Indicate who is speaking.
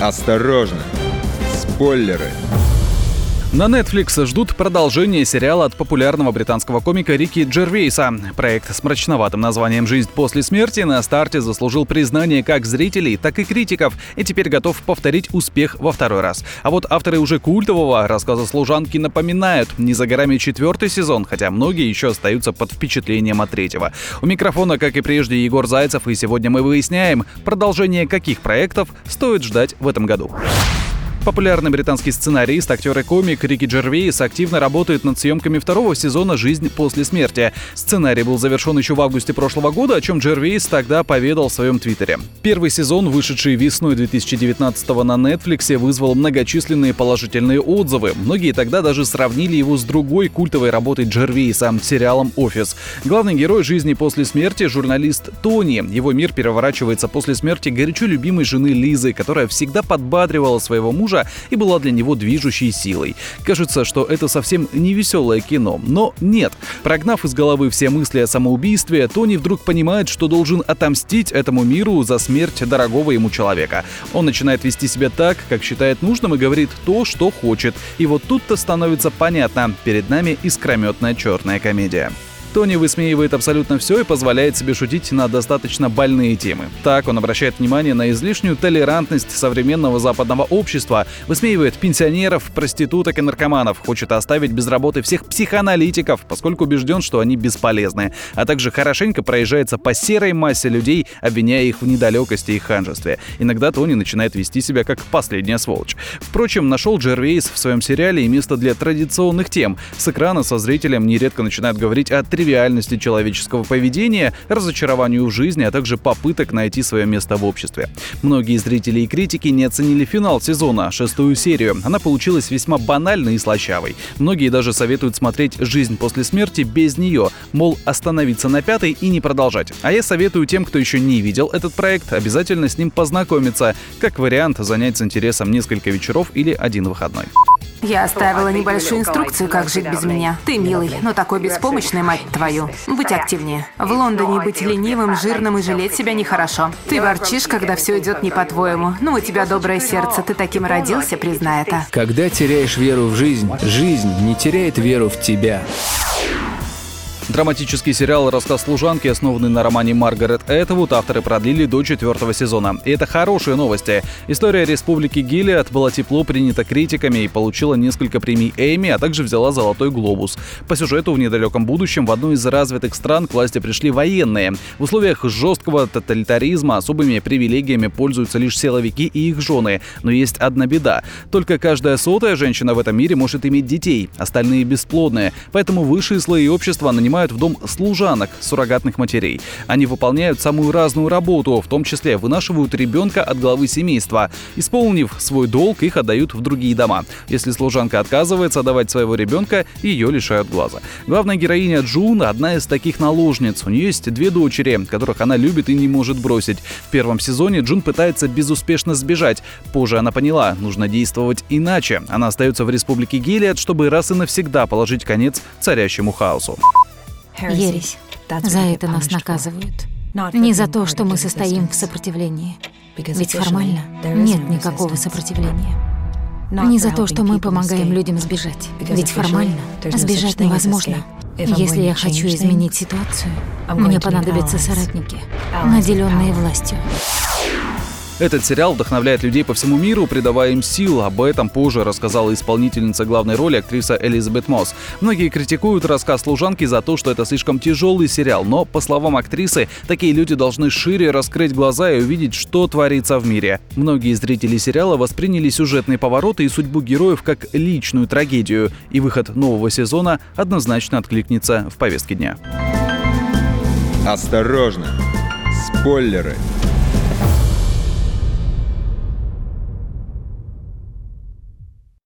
Speaker 1: Осторожно! Спойлеры!
Speaker 2: На Netflix ждут продолжения сериала от популярного британского комика Рики Джервейса. Проект с мрачноватым названием «Жизнь после смерти» на старте заслужил признание как зрителей, так и критиков, и теперь готов повторить успех во второй раз. А вот авторы уже культового рассказа служанки напоминают, не за горами четвертый сезон, хотя многие еще остаются под впечатлением от третьего. У микрофона, как и прежде, Егор Зайцев, и сегодня мы выясняем, продолжение каких проектов стоит ждать в этом году. Популярный британский сценарист, актер и комик Рики Джервейс активно работает над съемками второго сезона «Жизнь после смерти». Сценарий был завершен еще в августе прошлого года, о чем Джервейс тогда поведал в своем твиттере. Первый сезон, вышедший весной 2019 на Netflix, вызвал многочисленные положительные отзывы. Многие тогда даже сравнили его с другой культовой работой Джервейса – сериалом «Офис». Главный герой жизни после смерти – журналист Тони. Его мир переворачивается после смерти горячо любимой жены Лизы, которая всегда подбадривала своего мужа мужа и была для него движущей силой. Кажется, что это совсем не веселое кино, но нет. Прогнав из головы все мысли о самоубийстве, Тони вдруг понимает, что должен отомстить этому миру за смерть дорогого ему человека. Он начинает вести себя так, как считает нужным и говорит то, что хочет. И вот тут-то становится понятно, перед нами искрометная черная комедия. Тони высмеивает абсолютно все и позволяет себе шутить на достаточно больные темы. Так он обращает внимание на излишнюю толерантность современного западного общества, высмеивает пенсионеров, проституток и наркоманов, хочет оставить без работы всех психоаналитиков, поскольку убежден, что они бесполезны, а также хорошенько проезжается по серой массе людей, обвиняя их в недалекости и ханжестве. Иногда Тони начинает вести себя как последняя сволочь. Впрочем, нашел Джервейс в своем сериале и место для традиционных тем. С экрана со зрителем нередко начинают говорить о тривиальности человеческого поведения, разочарованию в жизни, а также попыток найти свое место в обществе. Многие зрители и критики не оценили финал сезона, шестую серию. Она получилась весьма банальной и слащавой. Многие даже советуют смотреть «Жизнь после смерти» без нее, мол, остановиться на пятой и не продолжать. А я советую тем, кто еще не видел этот проект, обязательно с ним познакомиться, как вариант занять с интересом несколько вечеров или один выходной.
Speaker 3: Я оставила небольшую инструкцию, как жить без меня. Ты милый, но такой беспомощный, мать твою. Быть активнее. В Лондоне быть ленивым, жирным и жалеть себя нехорошо. Ты ворчишь, когда все идет не по-твоему. Ну, у тебя доброе сердце, ты таким родился, признай это.
Speaker 4: Когда теряешь веру в жизнь, жизнь не теряет веру в тебя.
Speaker 2: Драматический сериал «Рассказ служанки», основанный на романе Маргарет Этвуд, авторы продлили до четвертого сезона. И это хорошие новости. История Республики Гилиад была тепло принята критиками и получила несколько премий Эми, а также взяла «Золотой глобус». По сюжету в недалеком будущем в одну из развитых стран к власти пришли военные. В условиях жесткого тоталитаризма особыми привилегиями пользуются лишь силовики и их жены. Но есть одна беда. Только каждая сотая женщина в этом мире может иметь детей, остальные бесплодные. Поэтому высшие слои общества нанимают нанимают в дом служанок, суррогатных матерей. Они выполняют самую разную работу, в том числе вынашивают ребенка от главы семейства. Исполнив свой долг, их отдают в другие дома. Если служанка отказывается отдавать своего ребенка, ее лишают глаза. Главная героиня Джун – одна из таких наложниц. У нее есть две дочери, которых она любит и не может бросить. В первом сезоне Джун пытается безуспешно сбежать. Позже она поняла, нужно действовать иначе. Она остается в республике Гелиад, чтобы раз и навсегда положить конец царящему хаосу.
Speaker 5: Ересь. За это нас наказывают. Не за то, что мы состоим в сопротивлении. Ведь формально нет никакого сопротивления. Не за то, что мы помогаем людям сбежать. Ведь формально сбежать невозможно. Если я хочу изменить ситуацию, мне понадобятся соратники, наделенные властью.
Speaker 2: Этот сериал вдохновляет людей по всему миру, придавая им сил. Об этом позже рассказала исполнительница главной роли актриса Элизабет Мосс. Многие критикуют рассказ служанки за то, что это слишком тяжелый сериал, но, по словам актрисы, такие люди должны шире раскрыть глаза и увидеть, что творится в мире. Многие зрители сериала восприняли сюжетные повороты и судьбу героев как личную трагедию, и выход нового сезона однозначно откликнется в повестке дня.
Speaker 1: Осторожно! Спойлеры!